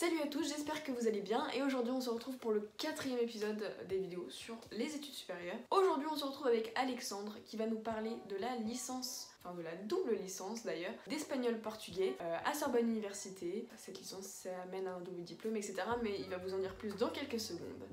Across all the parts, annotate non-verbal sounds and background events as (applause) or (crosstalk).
Salut à tous, j'espère que vous allez bien et aujourd'hui on se retrouve pour le quatrième épisode des vidéos sur les études supérieures. Aujourd'hui on se retrouve avec Alexandre qui va nous parler de la licence, enfin de la double licence d'ailleurs, d'espagnol-portugais euh, à Sorbonne Université. Cette licence ça amène à un double diplôme etc. mais il va vous en dire plus dans quelques secondes.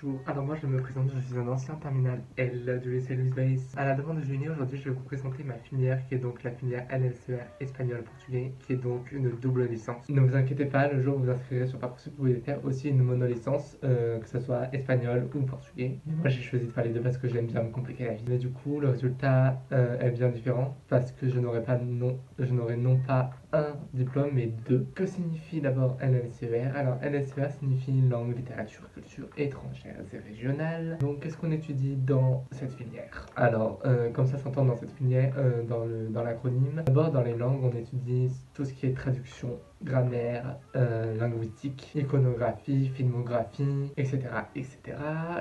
Bonjour, alors moi je me présente, je suis un ancien terminal L du lycée Louis Bayes. À la demande de Julie, aujourd'hui je vais vous présenter ma filière qui est donc la filière LLCR espagnol-portugais, qui est donc une double licence. Ne vous inquiétez pas, le jour où vous inscrirez sur Parcoursup, vous pouvez faire aussi une monolicence, euh, que ce soit espagnol ou portugais. Mais moi j'ai choisi de faire les deux parce que j'aime bien me compliquer la vie. Mais du coup, le résultat euh, est bien différent parce que je n'aurai pas non, je n'aurai non pas un diplôme mais deux. Que signifie d'abord LLCR Alors LLCR signifie langue, littérature, culture étrangère et régionale. Donc qu'est-ce qu'on étudie dans cette filière? Alors euh, comme ça s'entend dans cette filière, euh, dans l'acronyme, d'abord dans les langues on étudie tout ce qui est traduction, grammaire, euh, linguistique, iconographie, filmographie, etc. etc.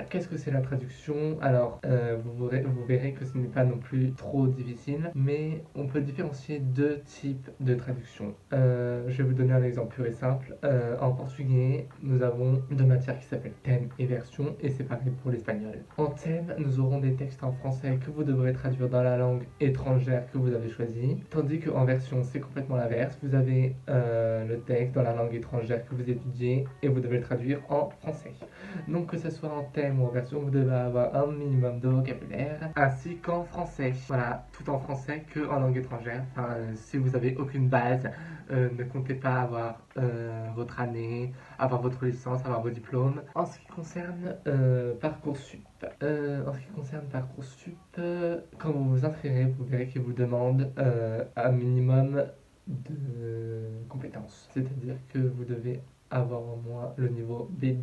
Qu'est-ce que c'est la traduction? Alors, euh, vous, verrez, que ce n'est pas non plus trop difficile, mais on peut différencier deux types de traduction. Euh, je vais vous donner un exemple pur et simple. en portugais, nous avons deux matières qui s'appellent thème et version, et c'est pareil pour l'espagnol. En thème, nous aurons des textes en français que vous devrez traduire dans la langue étrangère que vous avez choisie, tandis qu'en version, c'est complètement l'inverse. Vous avez euh, le texte dans la langue étrangère que vous étudiez et vous devez le traduire en français. Donc que ce soit en thème ou en version, vous devez avoir un minimum de vocabulaire ainsi qu'en français. Voilà, tout en français que en langue étrangère. Enfin, si vous avez aucune base, euh, ne comptez pas avoir euh, votre année, avoir votre licence, avoir vos diplômes. En ce qui concerne Parcoursup, en ce qui concerne Parcoursup, quand vous vous inscrirez, vous verrez qu'il vous demande un minimum de compétences. C'est-à-dire que vous devez avoir au moins le niveau B2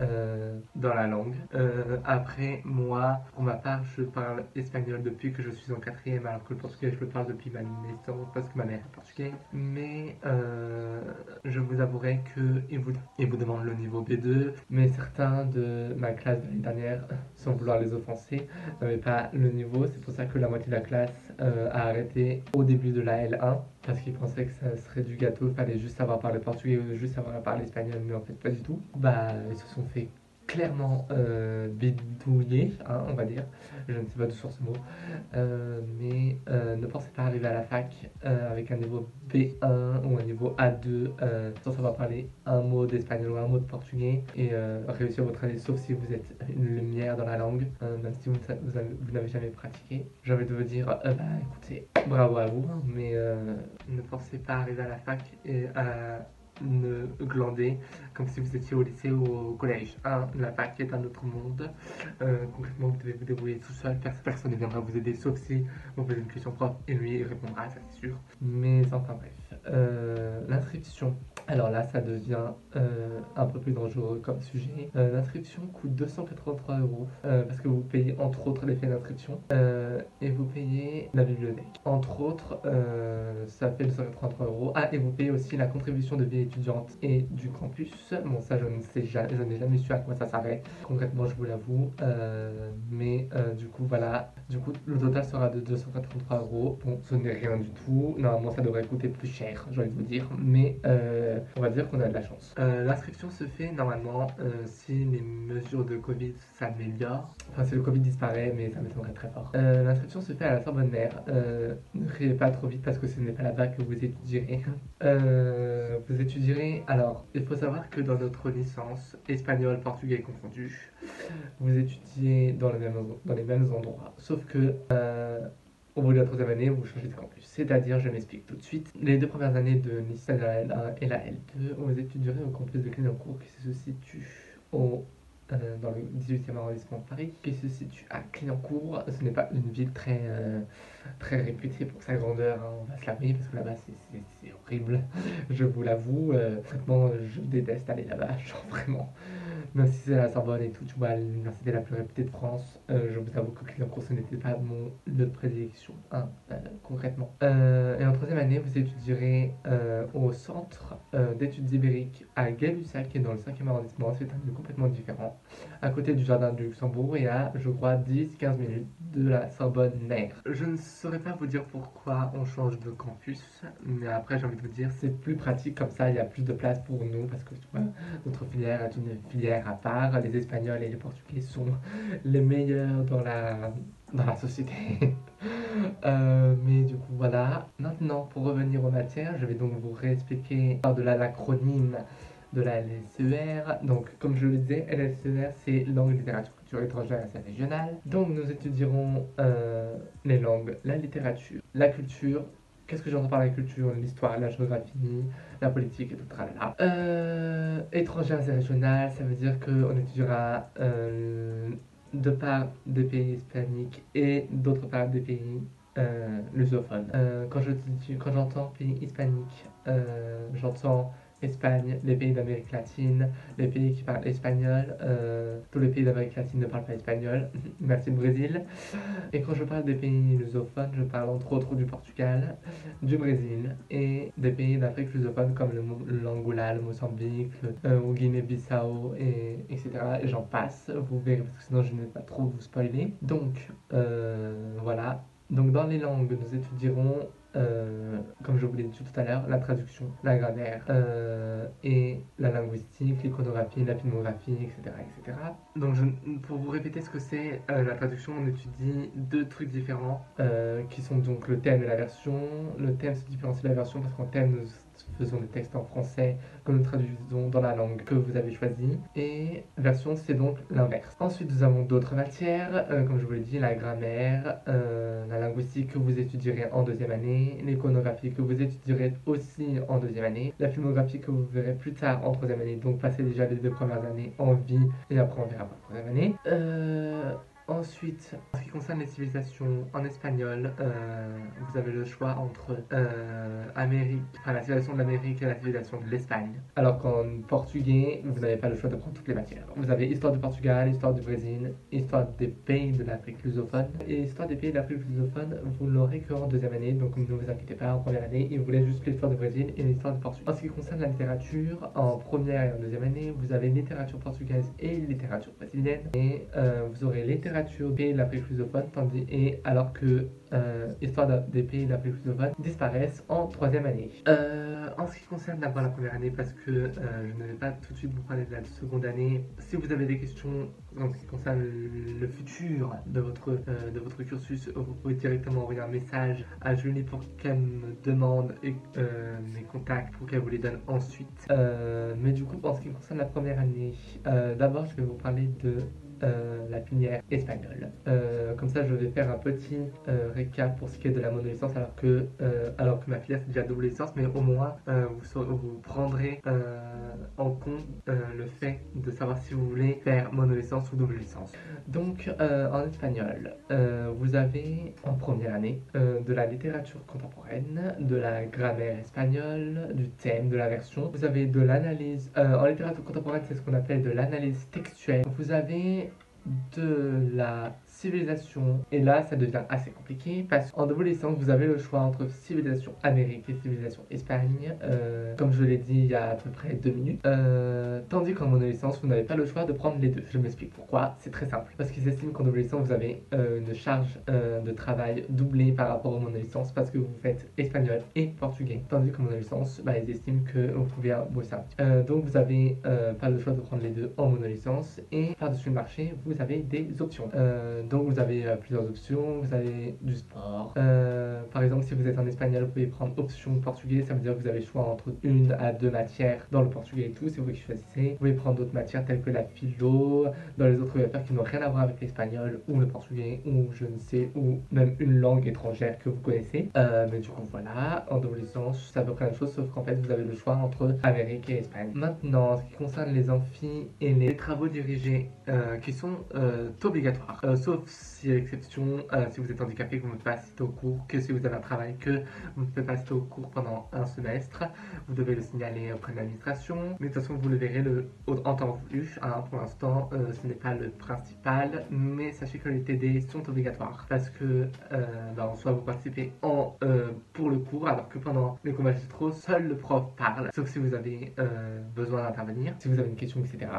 euh, dans la langue. Euh, après, moi, pour ma part, je parle espagnol depuis que je suis en quatrième, alors que le portugais, je le parle depuis ma naissance parce que ma mère est portugaise. Mais euh, je vous avouerai qu'il vous, il vous demande le niveau B2, mais certains de ma classe de l'année dernière, sans vouloir les offenser, n'avaient pas le niveau. C'est pour ça que la moitié de la classe a arrêté au début de la L1 parce qu'ils pensaient que ça serait du gâteau, il fallait juste savoir parler portugais juste savoir parler espagnol, mais en fait pas du tout. Bah, ils se sont fait clairement euh, bidouillé, hein, on va dire. Je ne sais pas d'où sort ce mot. Euh, mais euh, ne pensez pas arriver à la fac euh, avec un niveau B1 ou un niveau A2 sans savoir parler un mot d'espagnol ou un mot de portugais et réussir votre année, sauf si vous êtes une lumière dans la langue, même si vous, vous, n'avez jamais pratiqué. J'ai envie de vous dire, bah écoutez, bravo à vous, hein, mais ne pensez pas arriver à la fac et à ne glander comme si vous étiez au lycée ou au collège. La fac est un autre monde. Euh, concrètement, vous devez vous débrouiller tout seul. Personne ne viendra vous aider sauf si vous posez une question propre et lui répondra, ça c'est sûr. Mais enfin bref. Euh, l'inscription. Alors là, ça devient euh, un peu plus dangereux comme sujet. L'inscription coûte 283 euros parce que vous payez entre autres les frais d'inscription et vous payez la bibliothèque. Entre autres, ça fait 283 euros. Ah, et vous payez aussi la contribution de vie étudiante et du campus. Bon, ça, je ne sais jamais, je n'ai jamais su à quoi ça s'arrête. Concrètement, je vous l'avoue. Euh, mais euh, du coup, voilà. Du coup, le total sera de 283 euros. Bon, ce n'est rien du tout. Normalement, ça devrait coûter plus cher, j'ai envie de vous dire. Mais euh, on va dire qu'on a de la chance. L'inscription se fait normalement si les mesures de Covid s'améliorent. Enfin, si le Covid disparaît, mais ça m'étonnerait très fort. L'inscription se fait à la Sorbonne Mère. ne criez pas trop vite parce que ce n'est pas là-bas que vous étudierez. (laughs) vous étudierez. Alors, il faut savoir que dans notre licence, espagnol, portugais confondu, vous étudiez dans les dans les mêmes endroits. Sauf que euh, au bout de la troisième année, vous changez de campus. C'est-à-dire, je m'explique tout de suite, les deux premières années de licence, la L1 et la L2, vous étudierez au campus de Clignancourt qui se situe au euh, dans le 18e arrondissement de Paris, qui se situe à Clignancourt. Ce n'est pas une ville très, euh, très réputée pour sa grandeur, hein, on va se laver, parce que là-bas c'est horrible, (laughs) je vous l'avoue. Euh, je déteste aller là-bas, (laughs) genre vraiment. même si c'est la Sorbonne et tout, tu vois, l'université la plus réputée de France, euh, je vous avoue que Clignancourt, ce n'était pas mon lieu de prédilection, hein, euh, concrètement. Euh, et en troisième année, vous étudierez au centre d'études ibériques à Gay-Lussac, qui est dans le 5e arrondissement. C'est un lieu complètement différent, à côté du jardin du Luxembourg et à, je crois, 10-15 minutes de la Sorbonne mère. Je ne saurais pas vous dire pourquoi on change de campus, mais après, j'ai envie de vous dire, c'est plus pratique comme ça, il y a plus de place pour nous, parce que notre filière est une filière à part. Les Espagnols et les Portugais sont les meilleurs dans la, dans la société. (laughs) Euh, mais du coup, voilà. Maintenant, pour revenir aux matières, je vais donc vous réexpliquer par de l'acronyme de la LSER. Donc, comme je le disais, LSER, c'est langue, littérature, culture étrangère et régionale. Donc, nous étudierons euh, les langues, la littérature, la culture, Qu'est-ce que j'entends par la culture, l'histoire, la géographie, la politique et tout ça euh, Étrangère et régionale, ça veut dire qu'on étudiera euh, de part des pays hispaniques et d'autre part des pays euh, lusophones. Quand j'entends pays hispanique, j'entends Espagne, les pays d'Amérique latine, les pays qui parlent espagnol, euh, tous les pays d'Amérique latine ne parlent pas espagnol, (laughs) merci le Brésil. Et quand je parle des pays lusophones, je parle entre autres du Portugal, du Brésil et des pays d'Afrique lusophone comme l'Angola, le, Mozambique, le euh, Guinée-Bissau, et, etc. Et j'en passe, vous verrez, parce que sinon je ne vais pas trop vous spoiler. Donc, euh, voilà. Donc dans les langues, nous étudierons euh, comme je vous l'ai dit tout à l'heure, la traduction, la grammaire euh, et la linguistique, l'iconographie, la filmographie, etc. etc. Donc pour vous répéter ce que c'est euh, la traduction, on étudie deux trucs différents qui sont donc le thème et la version. Le thème se différencie de la version parce qu'en thème nous faisons des textes en français que nous traduisons dans la langue que vous avez choisie. Et version, c'est donc l'inverse. Ensuite, nous avons d'autres matières, euh, comme je vous l'ai dit, la grammaire, euh, la linguistique que vous étudierez en deuxième année, l'iconographie que vous étudierez aussi en deuxième année, la filmographie que vous verrez plus tard en troisième année, donc passez déjà les deux premières années en vie et après on verra pour la troisième année. Euh, Ensuite, en ce qui concerne les civilisations en espagnol, euh, vous avez le choix entre euh, Amérique, enfin, la civilisation de l'Amérique et la civilisation de l'Espagne. Alors qu'en portugais, vous n'avez pas le choix de prendre toutes les matières. Vous avez histoire du Portugal, histoire du Brésil, histoire des pays de l'Afrique lusophone. Et histoire des pays de l'Afrique lusophone, vous l'aurez qu'en deuxième année, donc ne vous inquiétez pas, en première année, il vous laisse juste l'histoire du Brésil et l'histoire du Portugal. En ce qui concerne la littérature, en première et en deuxième année, vous avez littérature portugaise et littérature brésilienne. Et euh, vous aurez littérature pays de l'Afrique lusophone, tandis, et alors que euh, Histoire des pays de l'Afrique lusophone disparaissent en troisième année. Euh, en ce qui concerne d'abord la première année, parce que euh, je ne vais pas tout de suite vous parler de la seconde année, si vous avez des questions en ce qui concerne le, futur de votre, de votre cursus, vous pouvez directement envoyer un message à Julie pour qu'elle me demande et, mes contacts pour qu'elle vous les donne ensuite. mais du coup, en ce qui concerne la première année, d'abord je vais vous parler de euh, la pinière espagnole. Euh, comme ça, je vais faire un petit euh, récap pour ce qui est de la monolicence, alors que, alors que ma filière c'est déjà double licence, mais au moins vous, prendrez en compte le fait de savoir si vous voulez faire monolicence ou double licence. Donc, en espagnol, vous avez en première année de la littérature contemporaine, de la grammaire espagnole, du thème, de la version. Vous avez de l'analyse. en littérature contemporaine, c'est ce qu'on appelle de l'analyse textuelle. Vous avez de la civilisation. Et là, ça devient assez compliqué parce qu'en double licence, vous avez le choix entre civilisation Amérique et civilisation Espagne, euh, comme je l'ai dit il y a à peu près deux minutes. Euh, tandis qu'en monolicence, vous n'avez pas le choix de prendre les deux. Je m'explique pourquoi. C'est très simple. Parce qu'ils estiment qu'en double licence, vous avez euh, une charge de travail doublée par rapport aux monolicence parce que vous faites espagnol et portugais. Tandis qu'en monolicence, bah, ils estiment que vous pouvez bosser un donc vous avez pas le choix de prendre les deux en monolicence et par-dessus le marché, vous avez des options. Donc vous avez euh, plusieurs options, vous avez du sport. Euh, par exemple, si vous êtes en espagnol, vous pouvez prendre option portugais, ça veut dire que vous avez le choix entre une à deux matières dans le portugais et tout, c'est vous qui choisissez. Vous pouvez prendre d'autres matières telles que la philo, dans les autres affaires qui n'ont rien à voir avec l'espagnol ou le portugais ou je ne sais, ou même une langue étrangère que vous connaissez. Euh, mais du coup, voilà, en double licence, c'est à peu près la même chose, sauf qu'en fait, vous avez le choix entre Amérique et Espagne. Maintenant, en ce qui concerne les amphis et les travaux dirigés qui sont obligatoires, sauf si à l'exception, euh, si vous êtes handicapé, que vous ne pouvez pas assister au cours, que si vous avez un travail, que vous ne pouvez pas assister au cours pendant un semestre, vous devez le signaler auprès de l'administration. Mais de toute façon, vous le verrez le, en temps voulu. Hein, pour l'instant, euh, ce n'est pas le principal, mais sachez que les TD sont obligatoires parce que euh, ben, en vous participez en, pour le cours, alors que pendant les cours magistraux, seul le prof parle, sauf si vous avez besoin d'intervenir, si vous avez une question, etc.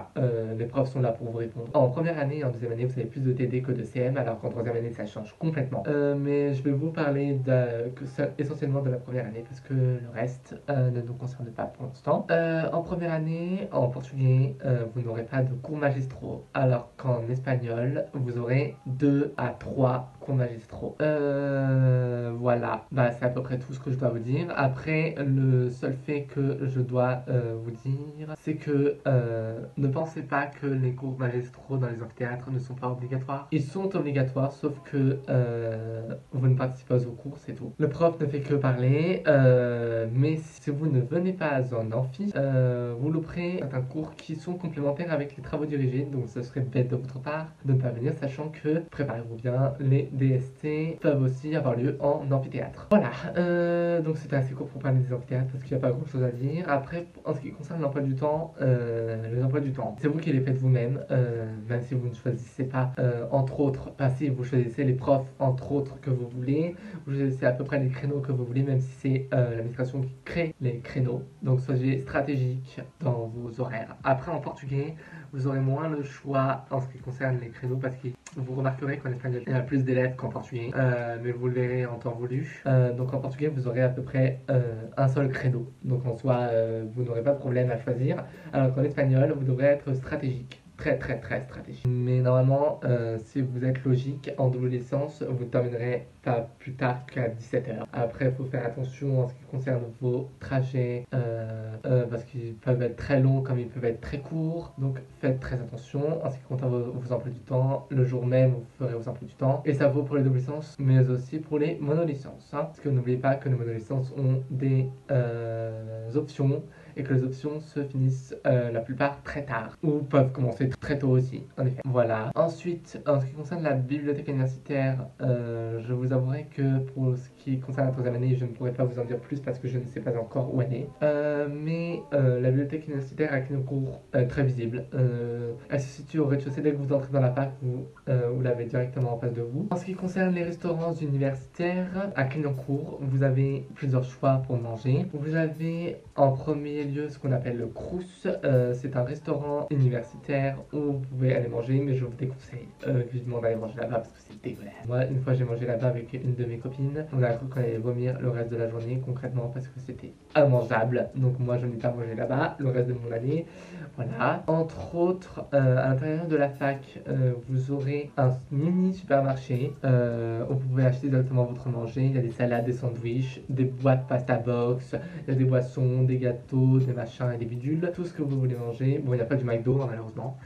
les profs sont là pour vous répondre. En première année et en deuxième année, vous avez plus de TD que de Alors qu'en troisième année, ça change complètement. Euh, mais je vais vous parler que essentiellement de la première année, parce que le reste euh, ne nous concerne pas pour l'instant. Euh, en première année, en portugais, vous n'aurez pas de cours magistraux, alors qu'en espagnol, vous aurez 2 à 3 cours magistraux. voilà, bah, c'est à peu près tout ce que je dois vous dire. Après, le seul fait que je dois vous dire, c'est que ne pensez pas que les cours magistraux dans les amphithéâtres ne sont pas obligatoires. Ils sont obligatoires, sauf que euh, vous ne participez pas aux cours, c'est tout. Le prof ne fait que parler, euh, mais si vous ne venez pas en amphi, euh, vous louperez certains cours qui sont complémentaires avec les travaux dirigés, donc ce serait bête de votre part de ne pas venir, sachant que, préparez-vous bien, les DST peuvent aussi avoir lieu en amphithéâtre. Voilà, donc c'était assez court pour parler des amphithéâtres parce qu'il n'y a pas grand chose à dire. Après, en ce qui concerne l'emploi du temps, emplois du temps, c'est vous qui les faites vous-même, même si vous ne choisissez pas, entre autres, pas si vous choisissez les profs, entre autres, que vous voulez, vous choisissez à peu près les créneaux que vous voulez, même si c'est euh, l'administration qui crée les créneaux. Donc soyez stratégique dans vos horaires. Après, en portugais, vous aurez moins le choix en ce qui concerne les créneaux parce que vous remarquerez qu'en espagnol, il y a plus d'élèves qu'en portugais, euh, mais vous le verrez en temps voulu. Euh, donc en portugais, vous aurez à peu près un seul créneau. Donc en soi, vous n'aurez pas de problème à choisir, alors qu'en espagnol, vous devrez être stratégique très très très stratégique. Mais normalement, euh, si vous êtes logique, en double licence, vous terminerez pas plus tard qu'à 17h. Après, il faut faire attention en ce qui concerne vos trajets, euh, euh, parce qu'ils peuvent être très longs comme ils peuvent être très courts. Donc faites très attention en ce qui concerne vos, emplois du temps. Le jour même, vous ferez vos emplois du temps. Et ça vaut pour les double licences, mais aussi pour les monolicences. Hein. Parce que n'oubliez pas que les monolicences ont des options et que les options se finissent euh, la plupart très tard ou peuvent commencer très tôt aussi, en effet. Voilà. Ensuite, en ce qui concerne la bibliothèque universitaire, euh, je vous avouerai que pour ce qui concerne la troisième année, je ne pourrais pas vous en dire plus parce que je ne sais pas encore où elle est. Euh, mais la bibliothèque universitaire a une cours très visible. elle se situe au rez-de-chaussée dès que vous entrez dans la fac, vous, vous l'avez directement en face de vous. En ce qui concerne les restaurants universitaires, à Clignancourt, vous avez plusieurs choix pour manger. Vous avez en premier lieu ce qu'on appelle le Crous. Euh, c'est un restaurant universitaire où vous pouvez aller manger, mais je vous déconseille euh, vivement d'aller manger là-bas parce que c'est dégueulasse. Moi, une fois, j'ai mangé là-bas avec une de mes copines. On a cru qu'on allait vomir le reste de la journée, concrètement, parce que c'était immangeable. Donc, moi, je n'ai pas mangé là-bas le reste de mon année. Voilà. Entre autres, euh, à l'intérieur de la fac, vous aurez un mini supermarché où vous pouvez acheter directement votre manger. Il y a des salades, des sandwichs, des boîtes pasta box, il y a des boissons, des gâteaux des machins et des bidules, tout ce que vous voulez manger. Bon, il n'y a pas du McDo hein, malheureusement,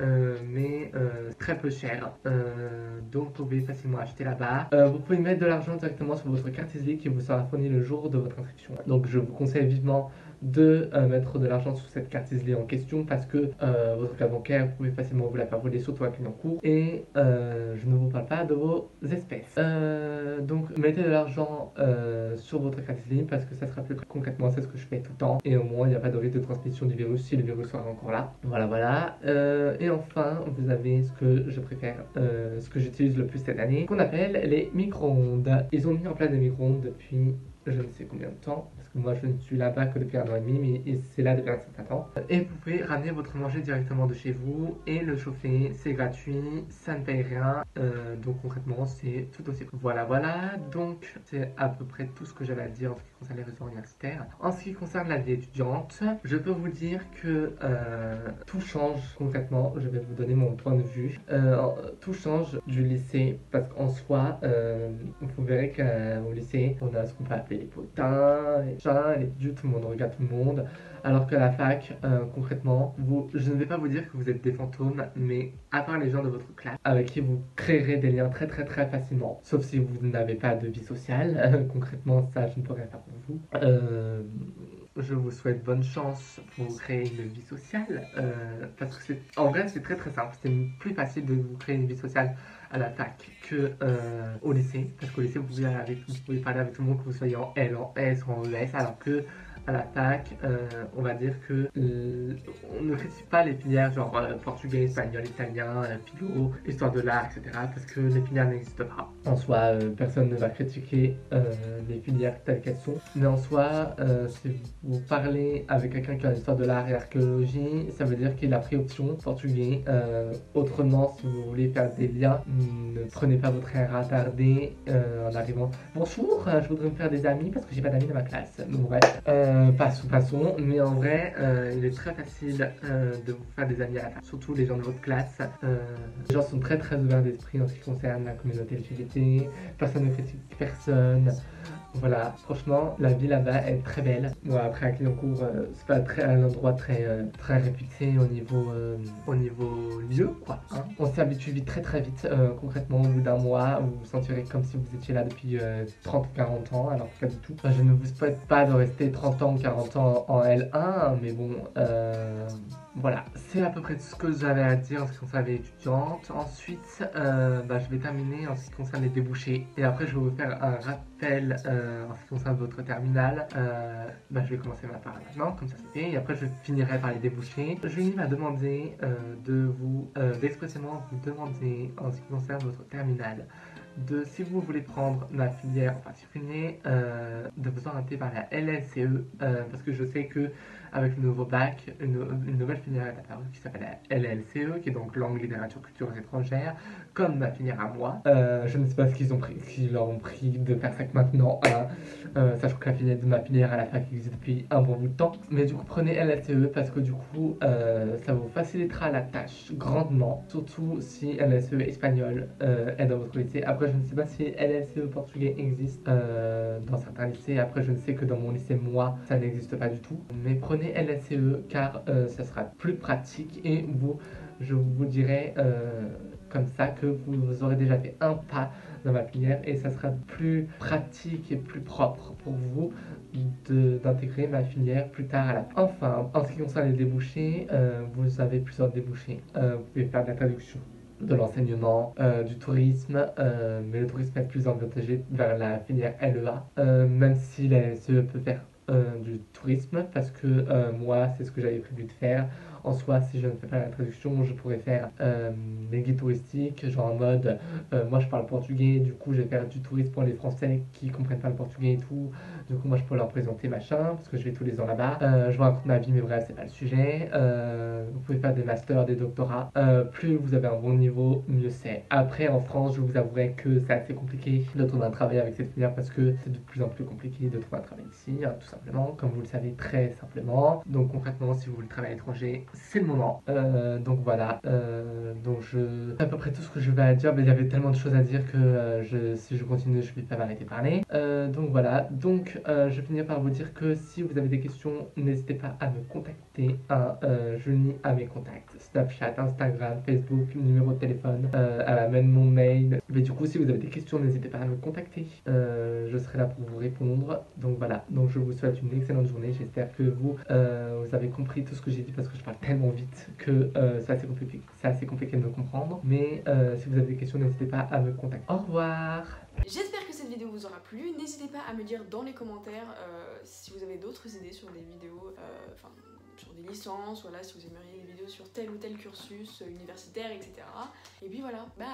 euh, mais euh, très peu cher, euh, donc vous pouvez facilement acheter là-bas. vous pouvez mettre de l'argent directement sur votre carte Easy qui vous sera fournie le jour de votre inscription. Donc je vous conseille vivement de euh, mettre de l'argent sur cette carte isolée en question parce que euh, votre carte bancaire, vous pouvez facilement vous la faire voler, surtout à cours Et euh, je ne vous parle pas de vos espèces. donc, mettez de l'argent sur votre carte isolée parce que ça sera plus concrètement, c'est ce que je fais tout le temps. Et au moins, il n'y a pas de risque de transmission du virus si le virus sera encore là. Voilà, voilà. et enfin, vous avez ce que je préfère, ce que j'utilise le plus cette année, qu'on appelle les micro-ondes. Ils ont mis en place des micro-ondes depuis je ne sais combien de temps, parce que moi je ne suis là-bas que depuis un an et demi, mais c'est là depuis un certain temps. Et vous pouvez ramener votre manger directement de chez vous et le chauffer, c'est gratuit, ça ne paye rien, euh, donc concrètement c'est tout aussi. Voilà, voilà, donc c'est à peu près tout ce que j'avais à dire en ce qui concerne les restaurants universitaires. En ce qui concerne la vie étudiante, je peux vous dire que euh, tout change concrètement, je vais vous donner mon point de vue. Euh, tout change du lycée, parce qu'en soi, vous verrez qu'au lycée, on a ce qu'on peut appeler les potins, les chats, les dieux, tout le monde regarde tout le monde. Alors que la fac, euh, concrètement, vous, je ne vais pas vous dire que vous êtes des fantômes, mais à part les gens de votre classe, avec qui vous créerez des liens très très très facilement, sauf si vous n'avez pas de vie sociale, (laughs) concrètement ça je ne pourrais pas pour vous. Euh, je vous souhaite bonne chance pour créer une vie sociale, euh, parce que c'est, en vrai c'est très très simple, c'est plus facile de vous créer une vie sociale à la fac que au lycée, parce qu'au lycée vous pouvez, vous pouvez parler avec tout le monde que vous soyez en L, en S en ES, alors que à la fac, euh, on va dire que euh, on ne critique pas les filières genre euh, portugais, espagnol, italien, philo, histoire de l'art, etc. parce que les filières n'existent pas. En soi, personne ne va critiquer les filières telles qu'elles sont. Mais en soi, si vous parlez avec quelqu'un qui a l'histoire de l'art et l'archéologie, ça veut dire qu'il a pris option portugais. autrement, si vous voulez faire des liens, ne prenez pas votre air attardé en arrivant. Bonjour, je voudrais me faire des amis parce que j'ai pas d'amis dans ma classe. Donc bref. Euh, passons, mais en vrai, euh, il est très facile euh, de vous faire des amis à la surtout les gens de votre classe. les gens sont très très ouverts d'esprit en ce qui concerne la communauté LGBT, personne ne critique personne. Voilà, franchement, la vie là-bas est très belle. Bon, après, à Clignancourt, euh, c'est pas très, un endroit très, euh, réputé au niveau, euh, au niveau lieu, quoi. Hein. On s'y habitue vite, très très vite. concrètement, au bout d'un mois, vous vous sentirez comme si vous étiez là depuis 30 ou 40 ans, alors pas du tout. je ne vous souhaite pas de rester 30 ans ou 40 ans en L1, mais bon, voilà, c'est à peu près tout ce que j'avais à dire en ce qui concerne les étudiantes. Ensuite, euh, bah, je vais terminer en ce qui concerne les débouchés. Et après, je vais vous faire un rappel euh, en ce qui concerne votre terminale. Euh, bah, je vais commencer ma part maintenant, comme ça c'était. Et après, je finirai par les débouchés. Julie m'a demandé de vous, d'expressément vous demander en ce qui concerne votre terminale de si vous voulez prendre la filière en particulier, de vous orienter vers la LLCE, parce que je sais que avec le nouveau bac, une, nouvelle filière est apparue qui s'appelle la LLCE, qui est donc langue, littérature, culture étrangère, comme ma filière à moi. Euh, je ne sais pas ce qu'ils ont pris, qu'ils leur pris de faire ça que maintenant, hein. euh, sachant que la filière de ma filière à la fac existe depuis un bon bout de temps. Mais du coup, prenez LLCE parce que du coup, euh, ça vous facilitera la tâche grandement, surtout si LLCE espagnol est dans votre lycée. Après, je ne sais pas si LLCE portugais existe dans certains lycées. Après, je ne sais que dans mon lycée, moi, ça n'existe pas du tout. Mais prenez LSCE car euh, ça sera plus pratique et vous, je vous dirai euh, comme ça que vous aurez déjà fait un pas dans ma filière et ça sera plus pratique et plus propre pour vous d'intégrer ma filière plus tard à la fin. Enfin, en ce qui concerne les débouchés, euh, vous avez plusieurs débouchés. vous pouvez faire de la traduction de l'enseignement, du tourisme, mais le tourisme est plus engagé vers la filière LEA, même si la LSE peut faire du tourisme parce que euh, moi, c'est ce que j'avais prévu de faire. En soi, si je ne fais pas la traduction, je pourrais faire euh, des guides touristiques, genre en mode, moi je parle portugais, du coup je vais faire du tourisme pour les Français qui comprennent pas le portugais et tout. Du coup, moi je peux leur présenter machin, parce que je vais tous les ans là-bas. je vous raconte ma vie, mais bref, c'est pas le sujet. vous pouvez faire des masters, des doctorats. plus vous avez un bon niveau, mieux c'est. Après, en France, je vous avouerai que c'est assez compliqué de trouver un travail avec cette filière parce que c'est de plus en plus compliqué de trouver un travail ici, hein, tout simplement, comme vous le savez très simplement. Donc concrètement, si vous voulez travailler à l'étranger, c'est le moment. Euh, donc voilà, euh, donc je à peu près tout ce que je vais à dire, mais il y avait tellement de choses à dire que euh, si je continue, je vais pas m'arrêter de parler. donc voilà, donc je vais finir par vous dire que si vous avez des questions, n'hésitez pas à me contacter. Hein, je lis à mes contacts, Snapchat, Instagram, Facebook, numéro de téléphone, à la mon mail. Mais du coup, si vous avez des questions, n'hésitez pas à me contacter. je serai là pour vous répondre. Donc voilà, donc je vous souhaite une excellente journée. J'espère que vous, vous avez compris tout ce que j'ai dit parce que je parle tellement vite que euh, c'est assez, compliqué, assez compliqué de me comprendre. Mais euh, si vous avez des questions, n'hésitez pas à me contacter. Au revoir J'espère que cette vidéo vous aura plu. N'hésitez pas à me dire dans les commentaires euh, si vous avez d'autres idées sur des vidéos, enfin sur des licences, voilà, si vous aimeriez des vidéos sur tel ou tel cursus universitaire, etc. Et puis voilà, bye